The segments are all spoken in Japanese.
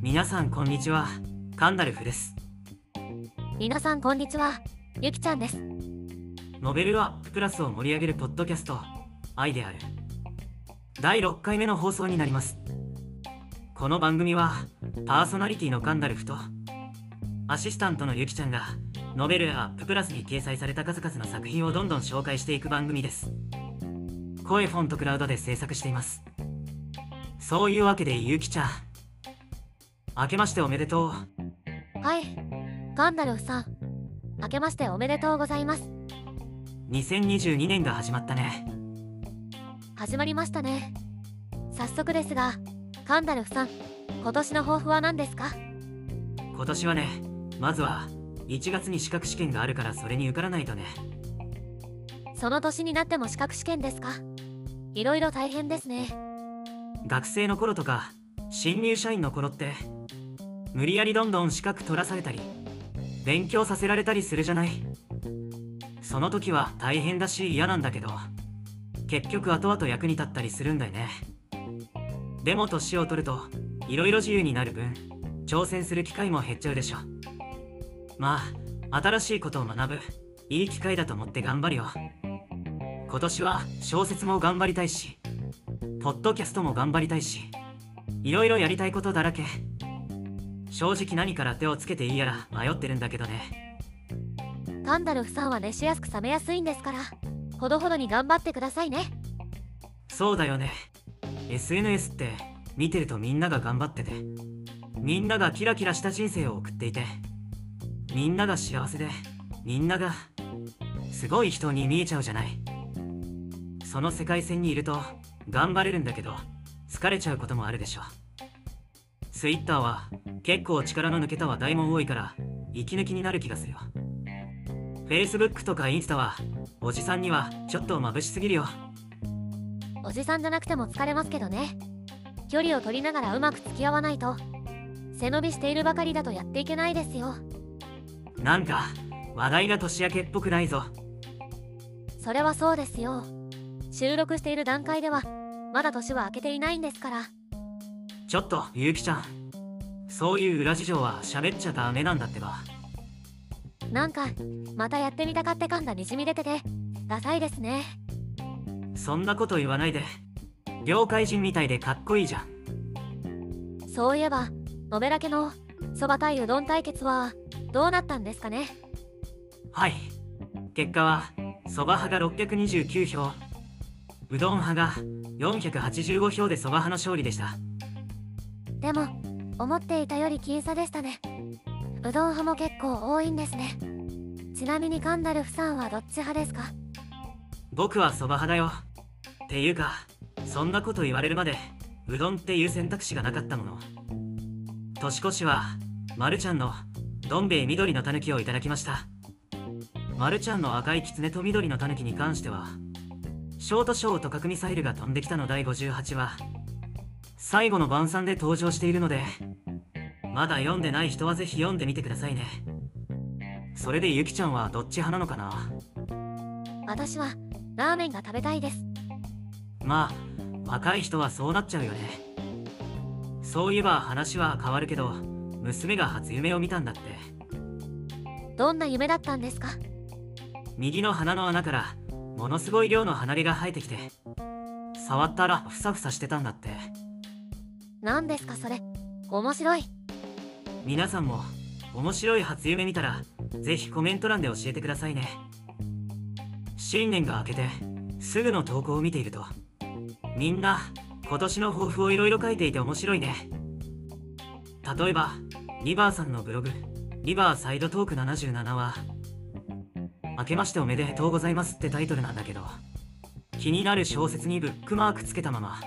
皆さんこんにちは。カンダルフです。皆さんこんにちは。ゆきちゃんです。ノベルアッププラスを盛り上げるポッドキャスト愛である。第6回目の放送になります。この番組はパーソナリティのカンダルフとアシスタントのゆきちゃんがノベルアッププラスに掲載された数々の作品をどんどん紹介していく番組です。声フォントクラウドで制作していますそういうわけでゆきちゃん。明けましておめでとう。はい。ガンダルフさん。明けましておめでとうございます。2022年が始まったね。始まりましたね。早速ですがガンダルフさん今年の抱負は何ですか？今年はねまずは1月に資格試験があるからそれに受からないとね。その年になっても資格試験ですか？いろいろ大変ですね学生の頃とか新入社員の頃って無理やりどんどん資格取らされたり勉強させられたりするじゃない。その時は大変だし嫌なんだけど結局後々役に立ったりするんだよね。でも年を取るといろいろ自由になる分挑戦する機会も減っちゃうでしょ。まあ新しいことを学ぶいい機会だと思って頑張るよ。今年は小説も頑張りたいしポッドキャストも頑張りたいしいろいろやりたいことだらけ。正直何から手をつけていいやら迷ってるんだけどね。ガンダルフさんは熱しやすく冷めやすいんですからほどほどに頑張ってくださいね。そうだよね。SNS って見てるとみんなが頑張っててみんながキラキラした人生を送っていてみんなが幸せでみんながすごい人に見えちゃうじゃない。その世界線にいると頑張れるんだけど疲れちゃうこともあるでしょ。Twitter は結構力の抜けた話題も多いから息抜きになる気がするよ。Facebook とかインスタはおじさんにはちょっと眩しすぎるよ。おじさんじゃなくても疲れますけどね。距離を取りながらうまく付き合わないと背伸びしているばかりだとやっていけないですよ。なんか話題が年明けっぽくないぞ。それはそうですよ収録している段階ではまだ年は明けていないんですから。ちょっとゆうきちゃん。そういう裏事情は喋っちゃダメなんだってば。なんかまたやってみたかって感がにじみ出ててダサいですね。そんなこと言わないで。業界人みたいでかっこいいじゃん。そういえばノベラ家のそば対うどん対決はどうなったんですかね。はい。結果はそば派が629票うどん派が485票でそば派の勝利でした。でも思っていたより僅差でしたね。うどん派も結構多いんですね。ちなみにガンダルフさんはどっち派ですか？僕はそば派だよ。っていうかそんなこと言われるまでうどんっていう選択肢がなかったもの。年越しはまるちゃんのどん兵衛緑のたぬきをいただきました。まるちゃんの赤いきつねと緑のたぬきに関してはショートショーと核ミサイルが飛んできたの第58話最後の晩餐で登場しているのでまだ読んでない人はぜひ読んでみてくださいね。それでゆきちゃんはどっち派なのかな？私はラーメンが食べたいです。まあ若い人はそうなっちゃうよね。そういえば話は変わるけど娘が初夢を見たんだって。どんな夢だったんですか？右の鼻の穴からものすごい量の鼻毛が生えてきて触ったらふさふさしてたんだって。何ですかそれ。面白い。皆さんも面白い初夢見たらぜひコメント欄で教えてくださいね。新年が明けてすぐの投稿を見ているとみんな今年の抱負をいろいろ書いていて面白いね。例えばリバーさんのブログリバーサイドトーク77は明けましておめでとうございますってタイトルなんだけど気になる小説にブックマークつけたまま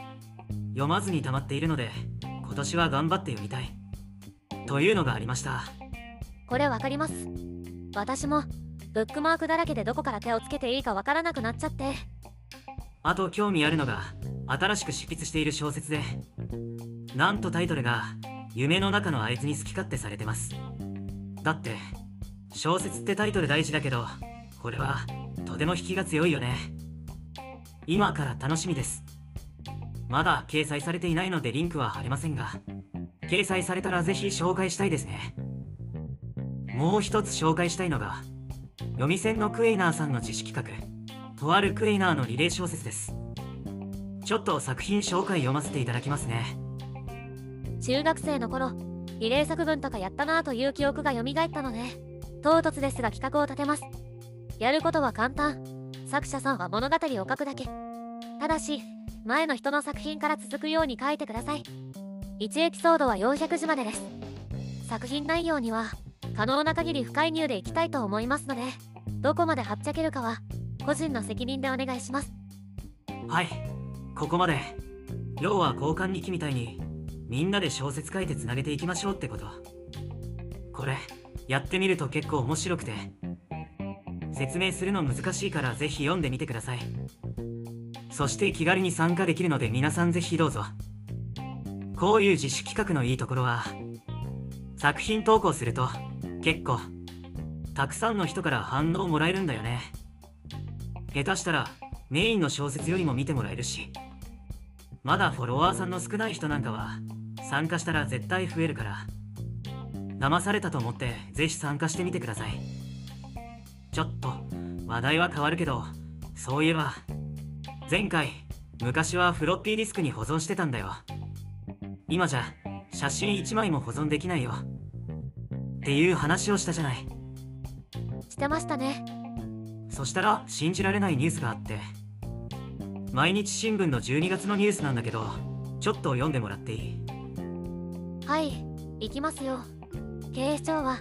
読まずに溜まっているので今年は頑張って読みたい。というのがありました。これわかります。私もブックマークだらけでどこから手をつけていいかわからなくなっちゃって。あと興味あるのが新しく執筆している小説でなんとタイトルが夢の中のあいつに好き勝手されてます。だって小説ってタイトル大事だけどこれはとても引きが強いよね。今から楽しみです。まだ掲載されていないのでリンクは貼れませんが掲載されたらぜひ紹介したいですね。もう一つ紹介したいのが読み線のクエイナーさんの自主企画とあるクエイナーのリレー小説です。ちょっと作品紹介読ませていただきますね。中学生の頃リレー作文とかやったなぁという記憶が蘇ったので唐突ですが企画を立てます。やることは簡単。作者さんは物語を書くだけ。ただし前の人の作品から続くように書いてください。1エピソードは400字までです。作品内容には可能な限り不介入でいきたいと思いますのでどこまではっちゃけるかは個人の責任でお願いします。はい。ここまで。要は交換日記みたいにみんなで小説書いてつなげていきましょうってこと。これやってみると結構面白くて。説明するの難しいからぜひ読んでみてください。そして気軽に参加できるので皆さんぜひどうぞ。こういう自主企画のいいところは作品投稿すると結構たくさんの人から反応もらえるんだよね。下手したらメインの小説よりも見てもらえるしまだフォロワーさんの少ない人なんかは参加したら絶対増えるから。騙されたと思ってぜひ参加してみてください。ちょっと話題は変わるけどそういえば前回昔はフロッピーディスクに保存してたんだよ。今じゃ写真1枚も保存できないよ。っていう話をしたじゃない。してましたね。そしたら信じられないニュースがあって。毎日新聞の12月のニュースなんだけどちょっと読んでもらっていい？はい行きますよ。警視庁は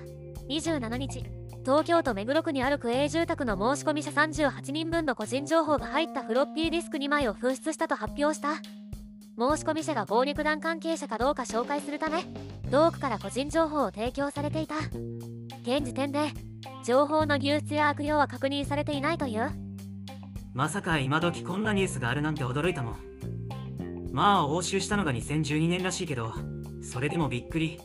27日東京都目黒区にある区営住宅の申込者38人分の個人情報が入ったフロッピーディスク2枚を紛失したと発表した。申込者が暴力団関係者かどうか紹介するため同区から個人情報を提供されていた。現時点で情報の流出や悪用は確認されていないという。まさか今時こんなニュースがあるなんて驚いたもん。まあ押収したのが2012年らしいけどそれでもびっくり。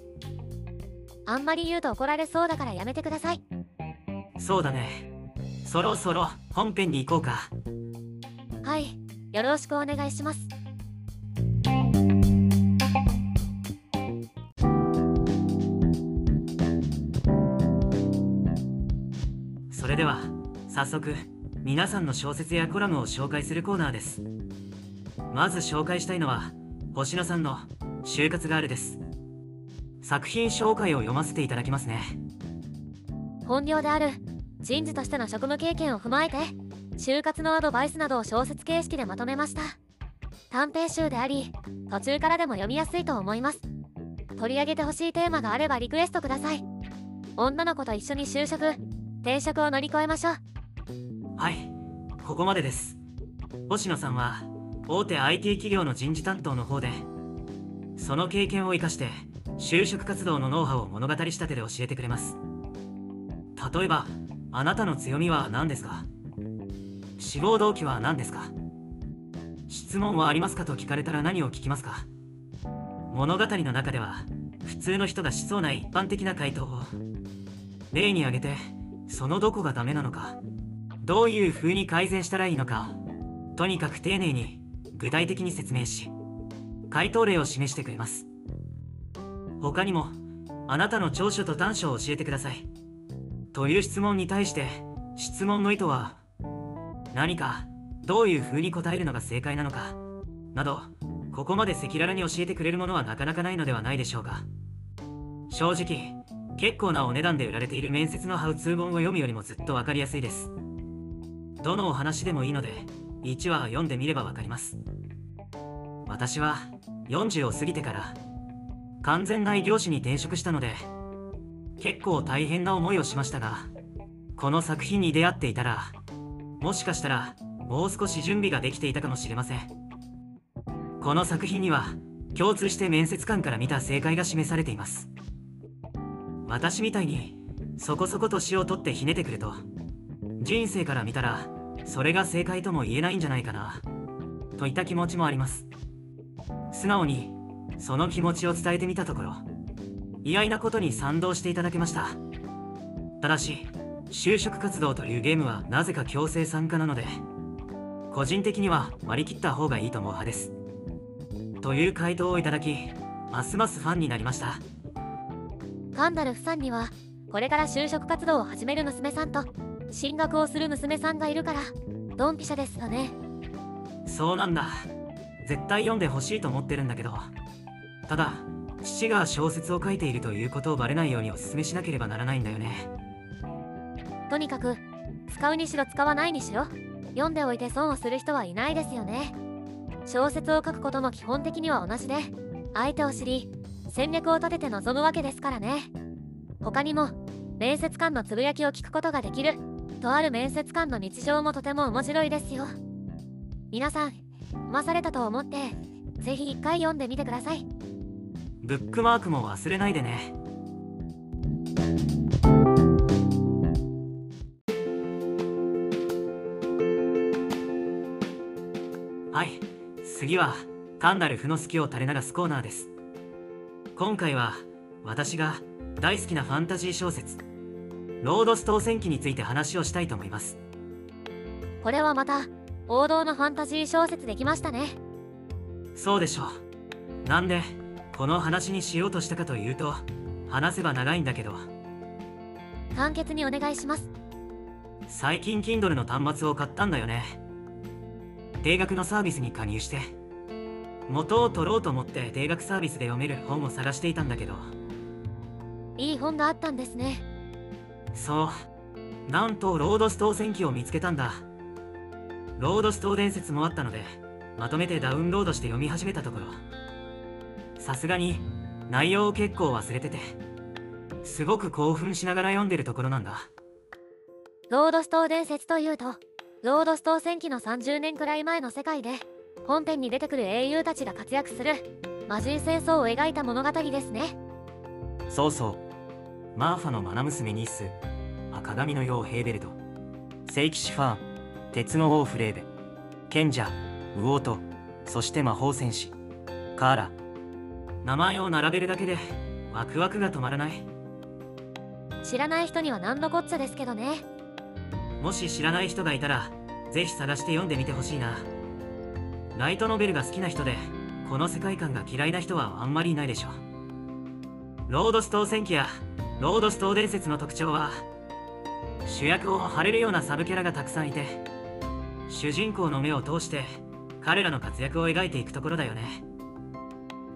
あんまり言うと怒られそうだからやめてくださいそうだね。そろそろ本編に行こうか。はい。よろしくお願いします。それでは早速皆さんの小説やコラムを紹介するコーナーです。まず紹介したいのは星野さんの「就活ガール」です。作品紹介を読ませていただきますね。本業である人事としての職務経験を踏まえて就活のアドバイスなどを小説形式でまとめました。短編集であり途中からでも読みやすいと思います。取り上げてほしいテーマがあればリクエストください。女の子と一緒に就職転職を乗り越えましょう。はいここまでです。星野さんは大手 IT 企業の人事担当の方でその経験を生かして就職活動のノウハウを物語仕立てで教えてくれます。例えばあなたの強みは何ですか？志望動機は何ですか？質問はありますかと聞かれたら何を聞きますか？物語の中では普通の人がしそうな一般的な回答を例に挙げてそのどこがダメなのかどういう風に改善したらいいのかとにかく丁寧に具体的に説明し回答例を示してくれます。他にもあなたの長所と短所を教えてください。という質問に対して質問の意図は何かどういう風に答えるのが正解なのかなどここまで赤裸々に教えてくれるものはなかなかないのではないでしょうか。正直結構なお値段で売られている面接のハウツー本を読むよりもずっと分かりやすいです。どのお話でもいいので1話読んでみれば分かります。私は40を過ぎてから完全な異業種に転職したので結構大変な思いをしましたがこの作品に出会っていたらもしかしたらもう少し準備ができていたかもしれません。この作品には共通して面接官から見た正解が示されています。私みたいにそこそこ年を取ってひねてくると人生から見たらそれが正解とも言えないんじゃないかなといった気持ちもあります。素直にその気持ちを伝えてみたところ意外なことに賛同していただけました。ただし就職活動というゲームはなぜか強制参加なので個人的には割り切った方がいいと思う派です。という回答をいただきますますファンになりました。ガンダルフさんにはこれから就職活動を始める娘さんと進学をする娘さんがいるからドンピシャですよね。そうなんだ。絶対読んでほしいと思ってるんだけど。ただ父が小説を書いているということをバレないようにお勧めしなければならないんだよね。とにかく使うにしろ使わないにしろ読んでおいて損をする人はいないですよね。小説を書くことも基本的には同じで相手を知り戦略を立てて臨むわけですからね。他にも面接官のつぶやきを聞くことができるとある面接官の日常もとても面白いですよ。皆さん騙されたと思ってぜひ一回読んでみてください。ブックマークも忘れないでね。はい次は単なる負の好きを垂れ流すコーナーです。今回は私が大好きなファンタジー小説ロードストー戦記について話をしたいと思います。これはまた王道のファンタジー小説できましたね。そうでしょう。なんでこの話にしようとしたかというと話せば長いんだけど。簡潔にお願いします。最近 Kindle の端末を買ったんだよね。定額のサービスに加入して元を取ろうと思って定額サービスで読める本を探していたんだけど。いい本があったんですね。そう。なんとロードストー戦記を見つけたんだ。ロードストー伝説もあったのでまとめてダウンロードして読み始めたところさすがに内容を結構忘れててすごく興奮しながら読んでるところなんだ。ロードストー伝説というとロードストー戦記の30年くらい前の世界で本編に出てくる英雄たちが活躍する魔人戦争を描いた物語ですね。そうそう。マーファの愛娘ニース赤髪の王ヘーベルト聖騎士ファーン鉄の王フレーベ賢者ウオートそして魔法戦士カーラ名前を並べるだけでワクワクが止まらない。知らない人には何のこっちゃですけどね。もし知らない人がいたらぜひ探して読んでみてほしいな。ライトノベルが好きな人でこの世界観が嫌いな人はあんまりいないでしょロードストー戦記やロードストー伝説の特徴は主役を張れるようなサブキャラがたくさんいて主人公の目を通して彼らの活躍を描いていくところだよね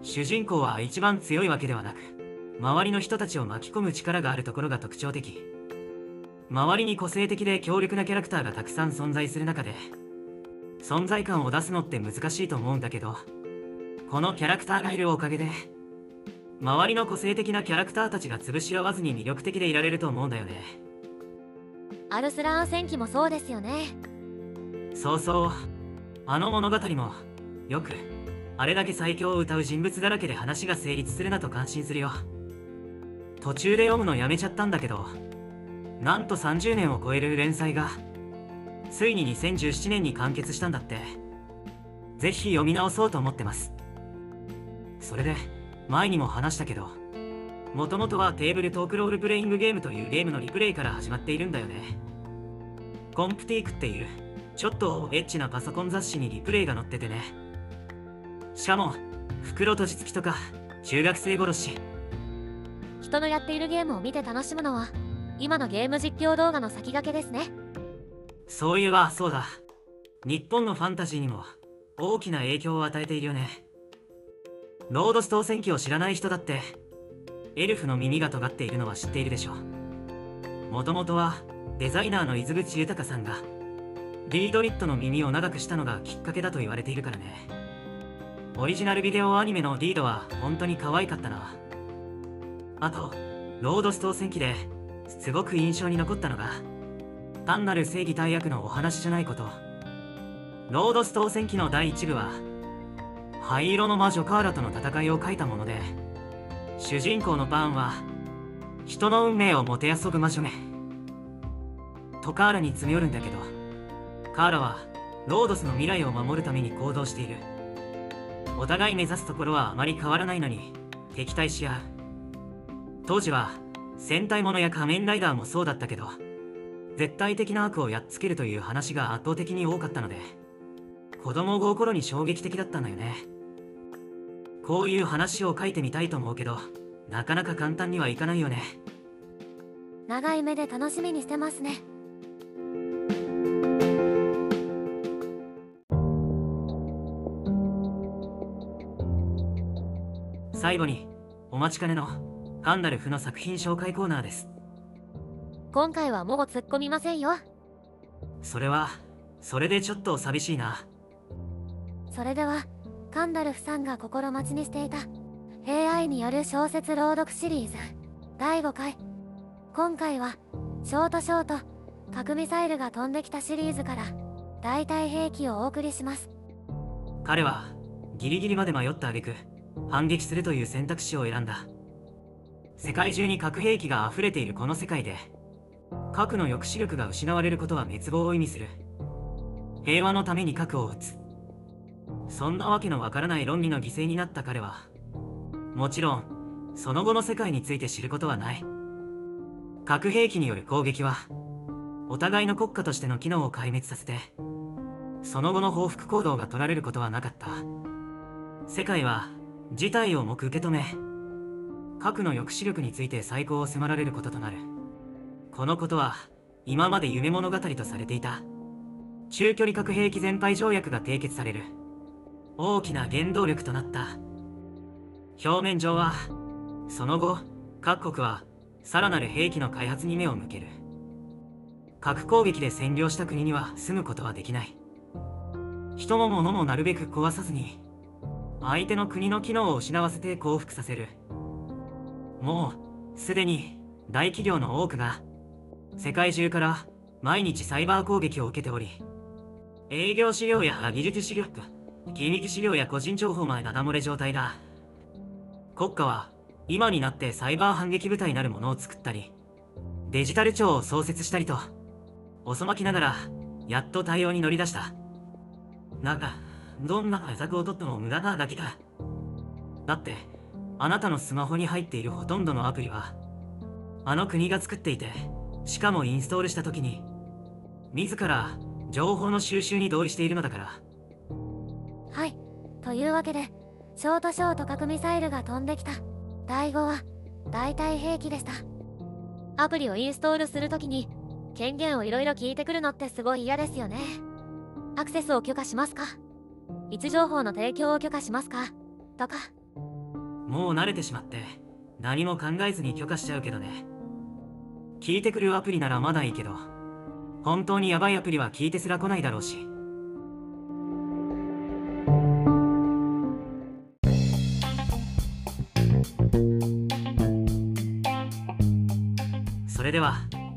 主人公は一番強いわけではなく周りの人たちを巻き込む力があるところが特徴的。周りに個性的で強力なキャラクターがたくさん存在する中で存在感を出すのって難しいと思うんだけどこのキャラクターがいるおかげで周りの個性的なキャラクターたちが潰し合わずに魅力的でいられると思うんだよね。アルスラーン戦記もそうですよね。そうそう。あの物語もよくあれだけ最強を歌う人物だらけで話が成立するなと感心するよ。途中で読むのやめちゃったんだけどなんと30年を超える連載がついに2017年に完結したんだって。ぜひ読み直そうと思ってます。それで前にも話したけどもともとはテーブルトークロールプレイングゲームというゲームのリプレイから始まっているんだよね。コンプティークっていうちょっとエッチなパソコン雑誌にリプレイが載っててね。しかも袋とじつきとか中学生殺し。人のやっているゲームを見て楽しむのは今のゲーム実況動画の先駆けですね。そういえばそうだ。日本のファンタジーにも大きな影響を与えているよね。ロードストー戦記を知らない人だってエルフの耳が尖っているのは知っているでしょ。もともとはデザイナーの伊豆口豊さんがリードリットの耳を長くしたのがきっかけだと言われているからねオリジナルビデオアニメのリードは本当に可愛かったな。あとロードストー戦記ですごく印象に残ったのが単なる正義対悪のお話じゃないこと。ロードストー戦記の第1部は灰色の魔女カーラとの戦いを書いたもので主人公のバーンは人の運命をもてあそぶ魔女ねとカーラに詰め寄るんだけどカーラはロードスの未来を守るために行動している。お互い目指すところはあまり変わらないのに敵対し合う。当時は戦隊ものや仮面ライダーもそうだったけど絶対的な悪をやっつけるという話が圧倒的に多かったので子供心に衝撃的だったんだよね。こういう話を書いてみたいと思うけどなかなか簡単にはいかないよね。長い目で楽しみにしてますね。最後にお待ちかねのガンダルフの作品紹介コーナーです。今回はもう突っ込みませんよ。それはそれでちょっと寂しいな。それではカンダルフさんが心待ちにしていた AI による小説朗読シリーズ第5回今回はショートショート核ミサイルが飛んできたシリーズから代替兵器をお送りします。彼はギリギリまで迷った挙句反撃するという選択肢を選んだ。世界中に核兵器が溢れているこの世界で核の抑止力が失われることは滅亡を意味する。平和のために核を撃つ。そんなわけのわからない論理の犠牲になった彼はもちろんその後の世界について知ることはない。核兵器による攻撃はお互いの国家としての機能を壊滅させてその後の報復行動が取られることはなかった。世界は事態を重く受け止め核の抑止力について再考を迫られることとなる。このことは今まで夢物語とされていた。中距離核兵器全廃条約が締結される。大きな原動力となった。表面上はその後各国はさらなる兵器の開発に目を向ける。核攻撃で占領した国には住むことはできない。人も物もなるべく壊さずに相手の国の機能を失わせて降伏させる。もうすでに大企業の多くが世界中から毎日サイバー攻撃を受けており営業資料や技術資料機密資料や個人情報までダダ漏れ状態だ。国家は今になってサイバー反撃部隊なるものを作ったりデジタル庁を創設したりと遅まきながらやっと対応に乗り出した。なんかどんな対策をとっても無駄なだけだだってあなたのスマホに入っているほとんどのアプリはあの国が作っていてしかもインストールした時に自ら情報の収集に同意しているのだから。はい。というわけでショートショート核ミサイルが飛んできた。第5は代替兵器でした。アプリをインストールするときに権限をいろいろ聞いてくるのってすごい嫌ですよね。アクセスを許可しますか？位置情報の提供を許可しますか？とか。もう慣れてしまって何も考えずに許可しちゃうけどね。聞いてくるアプリならまだいいけど本当にヤバいアプリは聞いてすら来ないだろうし。それでは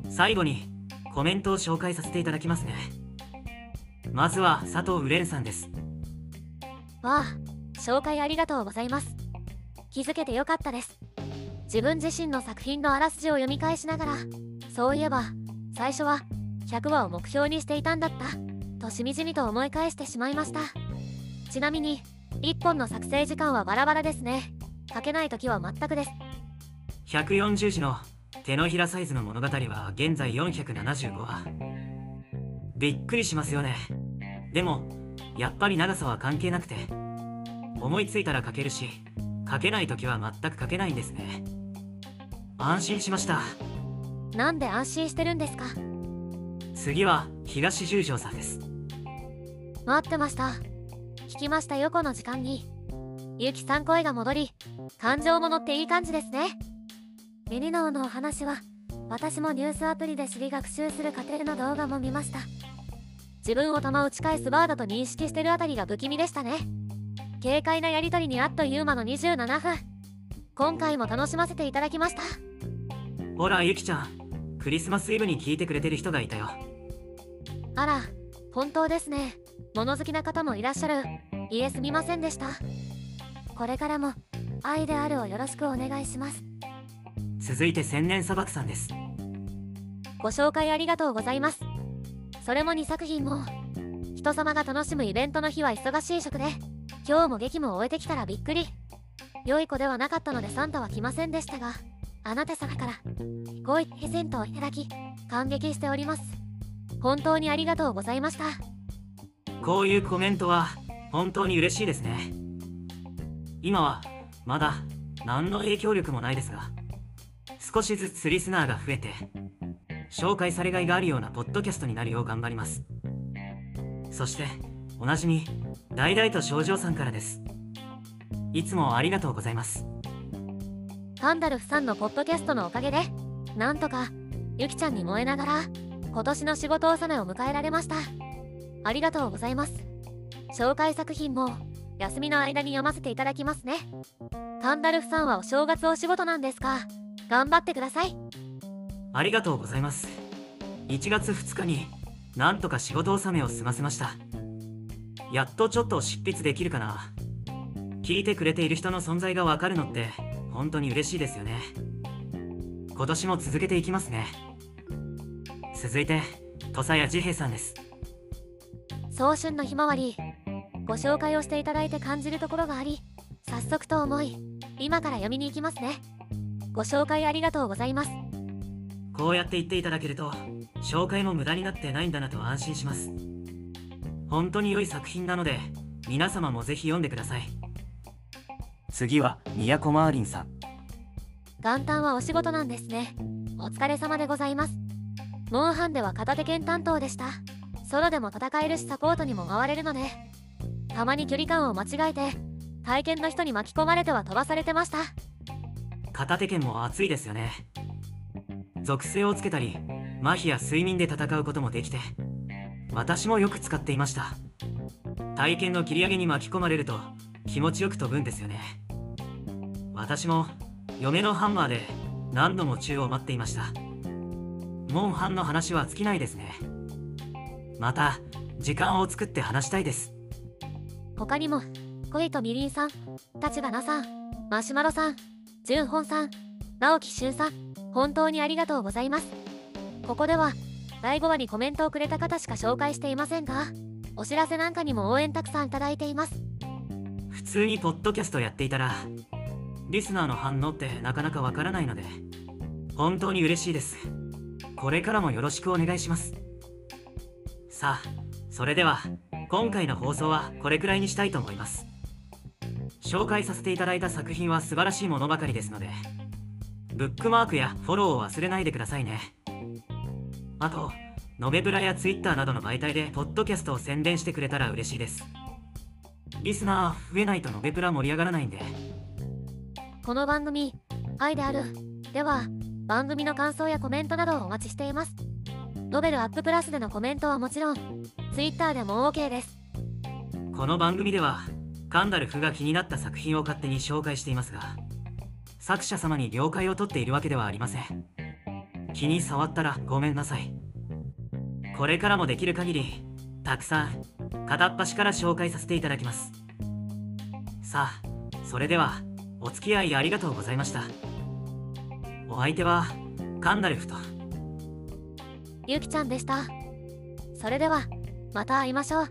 最後にコメントを紹介させていただきますね。まずは佐藤うれんさんです。わあ紹介ありがとうございます。気づけてよかったです。自分自身の作品のあらすじを読み返しながらそういえば最初は100話を目標にしていたんだったとしみじみと思い返してしまいました。ちなみに1本の作成時間はバラバラですね。書けない時は全くです。140字の手のひらサイズの物語は現在475話。びっくりしますよね。でもやっぱり長さは関係なくて思いついたら書けるし書けない時は全く書けないんですね。安心しました。なんで安心してるんですか？次は東十条さんです。待ってました。聞きました横の時間に。ゆきさん声が戻り感情も乗っていい感じですね。ミニノーのお話は私もニュースアプリで知り学習する過程の動画も見ました自分を弾打ち返すバーだと認識してるあたりが不気味でしたね。軽快なやりとりにあっという間の27分。今回も楽しませていただきました。ほらゆきちゃん。クリスマスイブに聞いてくれてる人がいたよ。あら本当ですね。物好きな方もいらっしゃる。いえすみませんでした。これからも愛であるをよろしくお願いします。続いて千年砂漠さんです。ご紹介ありがとうございますそれも2作品も。人様が楽しむイベントの日は忙しい食で今日も劇も終えてきたらびっくり。良い子ではなかったのでサンタは来ませんでしたがあなた様からご意プレゼントをいただき感激しております。本当にありがとうございました。こういうコメントは本当に嬉しいですね。今はまだ何の影響力もないですが少しずつリスナーが増えて紹介されがいがあるようなポッドキャストになるよう頑張ります。そしておなじみ大々と症状さんからです。いつもありがとうございます。ガンダルフさんのポッドキャストのおかげでなんとかゆきちゃんに燃えながら今年の仕事納めを迎えられました。ありがとうございます。紹介作品も休みの間に読ませていただきますね。ガンダルフさんはお正月お仕事なんですか？頑張ってください。ありがとうございます。1月2日になんとか仕事納めを済ませました。やっとちょっと執筆できるかな。聞いてくれている人の存在がわかるのって本当に嬉しいですよね。今年も続けていきますね。続いて土佐谷治平さんです。早春のひまわりご紹介をしていただいて感じるところがあり早速と思い今から読みに行きますね。ご紹介ありがとうございます。こうやって言っていただけると紹介も無駄になってないんだなと安心します。本当に良い作品なので皆様もぜひ読んでください。次は宮古マーリンさん。元旦はお仕事なんですね。お疲れ様でございます。モンハンでは片手剣担当でした。ソロでも戦えるしサポートにも回れるのでたまに距離感を間違えて体験の人に巻き込まれては飛ばされてました。片手剣も熱いですよね属性をつけたり麻痺や睡眠で戦うこともできて私もよく使っていました。体験の切り上げに巻き込まれると気持ちよく飛ぶんですよね。私も嫁のハンマーで何度も宙を待っていました。モンハンの話は尽きないですね。また時間を作って話したいです。他にも恋とみりんさん立花さんマシュマロさん純本さん直樹俊さん本当にありがとうございます。ここでは第5話にコメントをくれた方しか紹介していませんがお知らせなんかにも応援たくさんいただいています。普通にポッドキャストやっていたらリスナーの反応ってなかなかわからないので本当に嬉しいです。これからもよろしくお願いします。さあそれでは今回の放送はこれくらいにしたいと思います。紹介させていただいた作品は素晴らしいものばかりですのでブックマークやフォローを忘れないでくださいね。あとノベブラやツイッターなどの媒体でポッドキャストを宣伝してくれたら嬉しいです。リスナー増えないとノベプラ盛り上がらないんで。この番組愛である。では番組の感想やコメントなどをお待ちしています。ノベルアッププラスでのコメントはもちろん Twitter でも OK です。この番組ではカンダルフが気になった作品を勝手に紹介していますが作者様に了解を取っているわけではありません。気に触ったらごめんなさい。これからもできる限りたくさん片っ端から紹介させていただきます。さあそれではお付き合いありがとうございました。お相手はカンダルフと。ゆきちゃんでした。それではまた会いましょう。